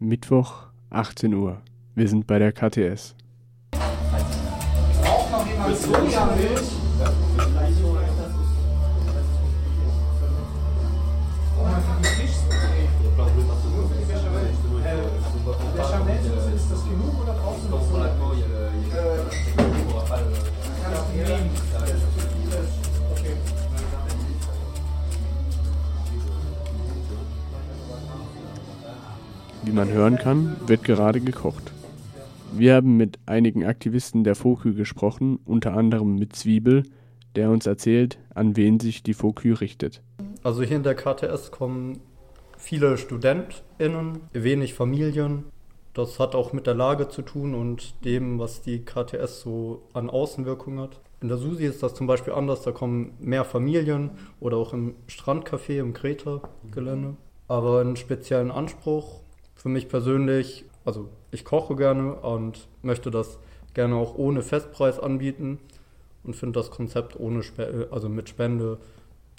Mittwoch, 18 Uhr. Wir sind bei der KTS. Braucht noch jemand Sojamilch? Wie man hören kann, wird gerade gekocht. Wir haben mit einigen Aktivisten der FOKÜ gesprochen, unter anderem mit Zwiebel, der uns erzählt, an wen sich die FOKÜ richtet. Also hier in der KTS kommen viele StudentInnen, wenig Familien. Das hat auch mit der Lage zu tun und dem, was die KTS so an Außenwirkung hat. In der Susi ist das zum Beispiel anders, da kommen mehr Familien oder auch im Strandcafé im Kreta-Gelände. Aber einen speziellen Anspruch für mich persönlich, also ich koche gerne und möchte das gerne auch ohne Festpreis anbieten und finde das Konzept ohne Spe also mit Spende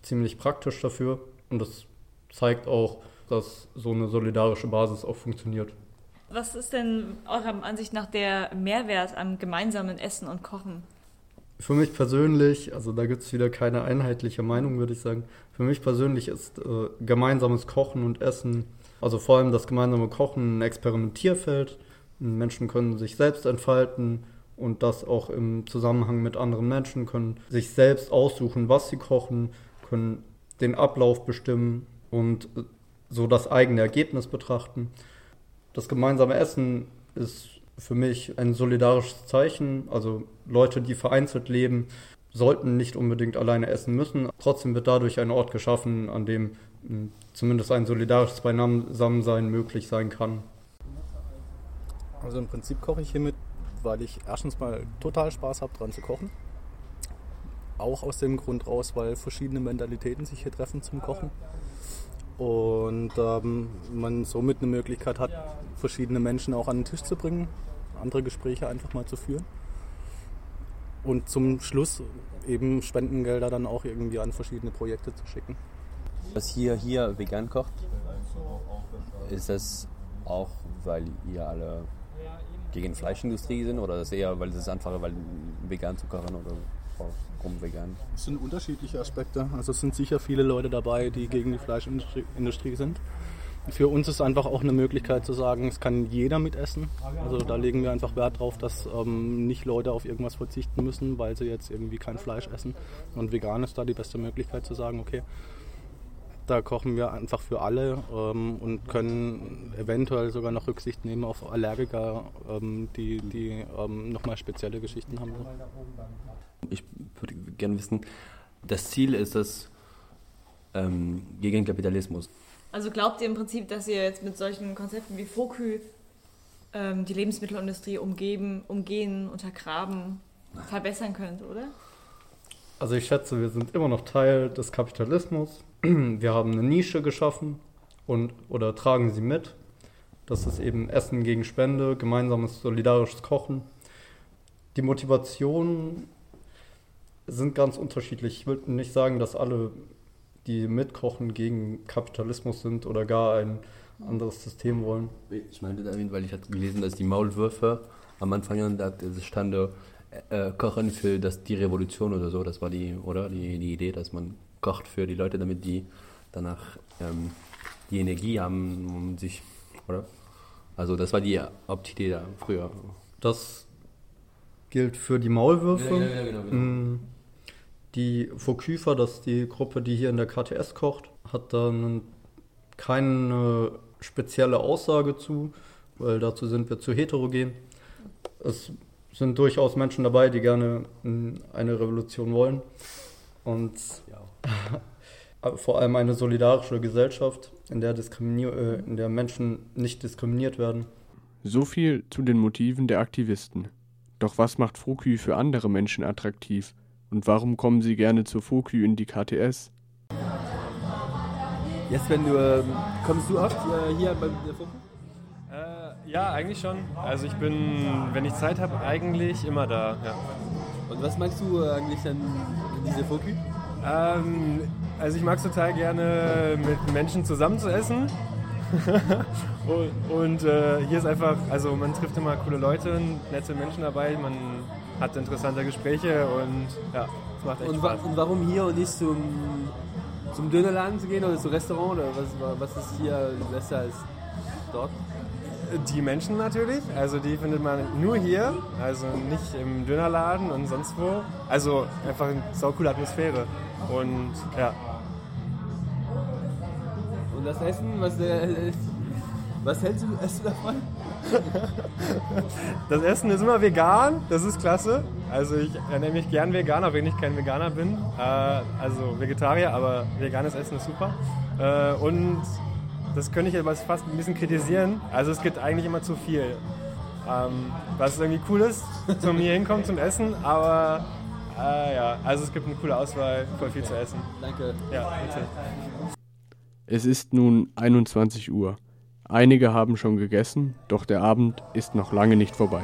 ziemlich praktisch dafür. Und das zeigt auch, dass so eine solidarische Basis auch funktioniert. Was ist denn eurer Ansicht nach der Mehrwert am gemeinsamen Essen und Kochen? Für mich persönlich, also da gibt es wieder keine einheitliche Meinung, würde ich sagen. Für mich persönlich ist äh, gemeinsames Kochen und Essen, also vor allem das gemeinsame Kochen, ein Experimentierfeld. Menschen können sich selbst entfalten und das auch im Zusammenhang mit anderen Menschen, können sich selbst aussuchen, was sie kochen, können den Ablauf bestimmen und so das eigene Ergebnis betrachten. Das gemeinsame Essen ist für mich ein solidarisches Zeichen. Also Leute, die vereinzelt leben, sollten nicht unbedingt alleine essen müssen. Trotzdem wird dadurch ein Ort geschaffen, an dem mh, zumindest ein solidarisches Beisammensein möglich sein kann. Also im Prinzip koche ich hiermit, weil ich erstens mal total Spaß habe, dran zu kochen. Auch aus dem Grund raus, weil verschiedene Mentalitäten sich hier treffen zum Kochen. Und ähm, man somit eine Möglichkeit hat, verschiedene Menschen auch an den Tisch zu bringen, andere Gespräche einfach mal zu führen. Und zum Schluss eben Spendengelder dann auch irgendwie an verschiedene Projekte zu schicken. Was hier, hier vegan kocht, ist das auch, weil ihr alle gegen Fleischindustrie sind oder ist eher, weil es ist einfacher, weil vegan zu kochen oder warum vegan? Es sind unterschiedliche Aspekte. Also es sind sicher viele Leute dabei, die gegen die Fleischindustrie Industrie sind. Für uns ist einfach auch eine Möglichkeit zu sagen, es kann jeder mitessen. Also da legen wir einfach Wert drauf, dass ähm, nicht Leute auf irgendwas verzichten müssen, weil sie jetzt irgendwie kein Fleisch essen. Und vegan ist da die beste Möglichkeit zu sagen, okay, da kochen wir einfach für alle ähm, und können eventuell sogar noch Rücksicht nehmen auf Allergiker, ähm, die, die ähm, nochmal spezielle Geschichten haben. Ich würde gerne wissen, das Ziel ist es ähm, gegen Kapitalismus. Also glaubt ihr im Prinzip, dass ihr jetzt mit solchen Konzepten wie FOKÜ ähm, die Lebensmittelindustrie umgeben, umgehen, untergraben, verbessern könnt, oder? Also ich schätze, wir sind immer noch Teil des Kapitalismus. Wir haben eine Nische geschaffen und oder tragen sie mit. Das ist eben Essen gegen Spende, gemeinsames solidarisches Kochen. Die Motivationen sind ganz unterschiedlich. Ich würde nicht sagen, dass alle, die mitkochen, gegen Kapitalismus sind oder gar ein anderes System wollen. Ich meinte damit, weil ich hatte gelesen, dass die Maulwürfe am Anfang da stand äh, Kochen für das, die Revolution oder so. Das war die, oder? Die, die Idee, dass man kocht für die Leute, damit die danach ähm, die Energie haben, um sich, oder? Also das war die Hauptidee da früher. Das gilt für die Maulwürfe. Ja, ja, ja, genau, genau. Die Fokyfa, das ist die Gruppe, die hier in der KTS kocht, hat dann keine spezielle Aussage zu, weil dazu sind wir zu heterogen. Es sind durchaus Menschen dabei, die gerne eine Revolution wollen. Und vor allem eine solidarische Gesellschaft, in der, diskriminier äh, in der Menschen nicht diskriminiert werden. So viel zu den Motiven der Aktivisten. Doch was macht FOKÜ für andere Menschen attraktiv? Und warum kommen sie gerne zur FOKÜ in die KTS? Jetzt, wenn du, ähm, kommst du oft äh, hier bei der FOKÜ? Äh, ja, eigentlich schon. Also ich bin, wenn ich Zeit habe, eigentlich immer da. Ja. Und was magst du äh, eigentlich an diese FOKÜ? Ähm, also ich mag es total gerne, mit Menschen zusammen zu essen. und und äh, hier ist einfach, also man trifft immer coole Leute, nette Menschen dabei, man hat interessante Gespräche und ja, es macht echt Und, Spaß. und warum hier und nicht zum, zum Dönerladen zu gehen oder zum Restaurant? Oder was, was ist hier besser als dort? Die Menschen natürlich, also die findet man nur hier, also nicht im Dönerladen und sonst wo. Also einfach eine saucoole Atmosphäre. Und ja, Und das Essen, was, was hältst du, hältst du davon? das Essen ist immer vegan, das ist klasse. Also ich ernähre mich gern vegan, auch wenn ich kein Veganer bin. Äh, also Vegetarier, aber veganes Essen ist super. Äh, und das könnte ich aber fast ein bisschen kritisieren. Also es gibt eigentlich immer zu viel. Ähm, was irgendwie cool ist, zum hier hinkommen zum Essen, aber äh, ja, also es gibt eine coole Auswahl, voll viel zu essen. Danke. Ja, bitte. Es ist nun 21 Uhr. Einige haben schon gegessen, doch der Abend ist noch lange nicht vorbei.